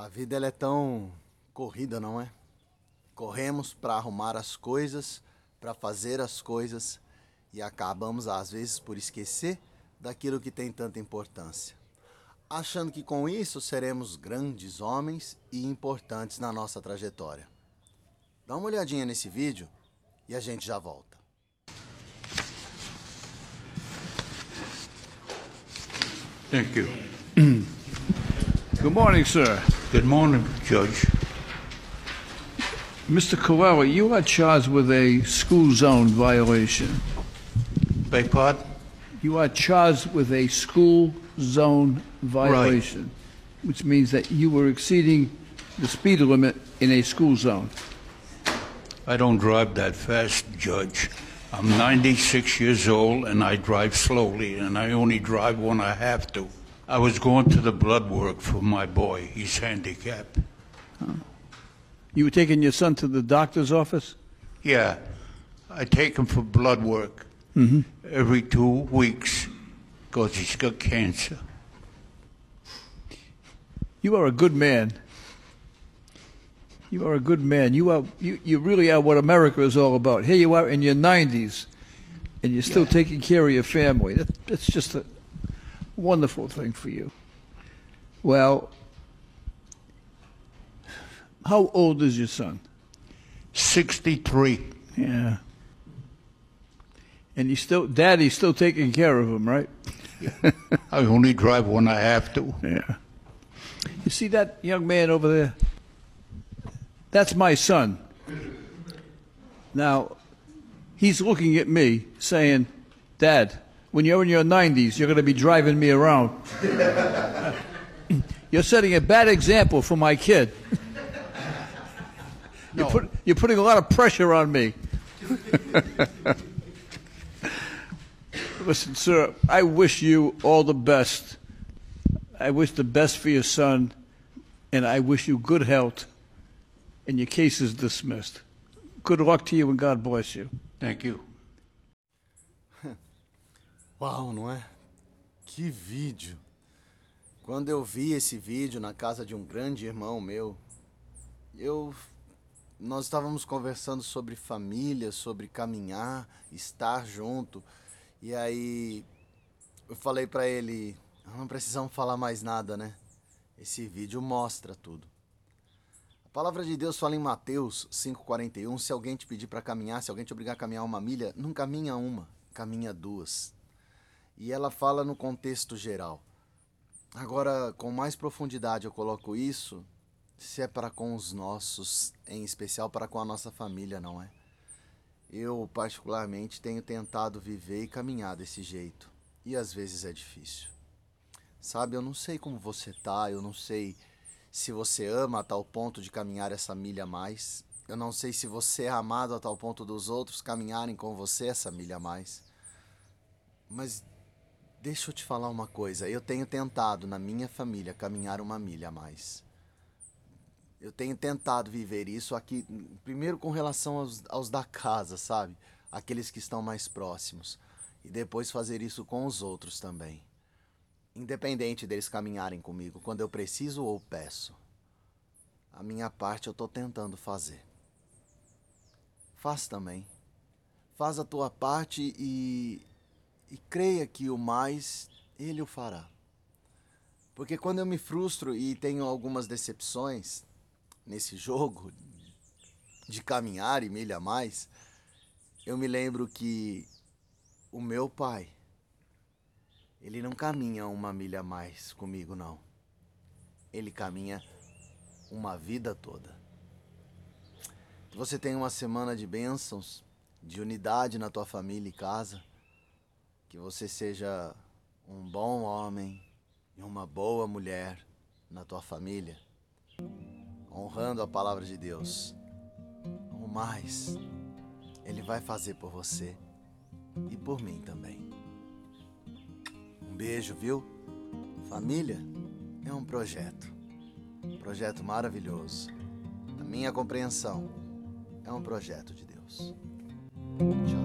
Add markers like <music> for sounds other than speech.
A vida ela é tão corrida, não é? Corremos para arrumar as coisas, para fazer as coisas e acabamos às vezes por esquecer daquilo que tem tanta importância. Achando que com isso seremos grandes homens e importantes na nossa trajetória. Dá uma olhadinha nesse vídeo e a gente já volta. Thank you. <clears throat> Good morning, sir. Good morning, Judge. Mr. Coelho, you are charged with a school zone violation. Beg pardon? You are charged with a school zone violation, which means that you were exceeding the speed limit in a school zone. I don't drive that fast, Judge. I'm 96 years old and I drive slowly, and I only drive when I have to. I was going to the blood work for my boy. He's handicapped. Oh. You were taking your son to the doctor's office? Yeah, I take him for blood work mm-hmm. every two weeks because he's got cancer. You are a good man. You are a good man. You are you, you really are what America is all about. Here you are in your 90s and you're still Yeah. taking care of your family. That, that's just a wonderful thing for you. Well, how old is your son? 63. Yeah. And you still daddy's still taking care of him, right? I only drive when I have to. Yeah. You see that young man over there? That's my son. Now, he's looking at me saying, Dad, when you're in your 90s, you're going to be driving me around. <laughs> you're setting a bad example for my kid. <laughs> You're, put, you're putting a lot of pressure on me. <laughs> Listen, sir, I wish you all the best. I wish the best for your son, and I wish you good health. And your case is dismissed. Good luck to you, and God bless you. Thank you. Uau, não é? Que vídeo! Quando eu vi esse vídeo na casa de um grande irmão meu, eu nós estávamos conversando sobre família, sobre caminhar, estar junto. E aí eu falei pra ele, "Ah, não precisamos falar mais nada, né? Esse vídeo mostra tudo. A palavra de Deus fala em Mateus 5:41, se alguém te pedir para caminhar, se alguém te obrigar a caminhar uma milha, não caminha uma, caminha duas. E ela fala no contexto geral. Agora, com mais profundidade eu coloco isso, se é para com os nossos, em especial para com a nossa família, não é? Eu, particularmente, tenho tentado viver e caminhar desse jeito. E às vezes é difícil. Sabe, eu não sei como você tá, eu não sei se você ama a tal ponto de caminhar essa milha a mais. Eu não sei se você é amado a tal ponto dos outros caminharem com você essa milha a mais. Mas deixa eu te falar uma coisa. Eu tenho tentado na minha família caminhar uma milha a mais. Eu tenho tentado viver isso aqui, primeiro com relação aos, aos da casa, sabe? Aqueles que estão mais próximos. E depois fazer isso com os outros também. Independente deles caminharem comigo, quando eu preciso ou peço. A minha parte eu estou tentando fazer. Faz também. Faz a tua parte e, e creia que o mais ele o fará. Porque quando eu me frustro e tenho algumas decepções nesse jogo de caminhar e milha a mais, eu me lembro que o meu pai, ele não caminha uma milha a mais comigo, não. Ele caminha uma vida toda. Que você tenha uma semana de bênçãos, de unidade na tua família e casa. Que você seja um bom homem e uma boa mulher na tua família, honrando a palavra de Deus. O mais, Ele vai fazer por você e por mim também. Um beijo, viu? Família é um projeto, um projeto maravilhoso. A minha compreensão é um projeto de Deus. Tchau.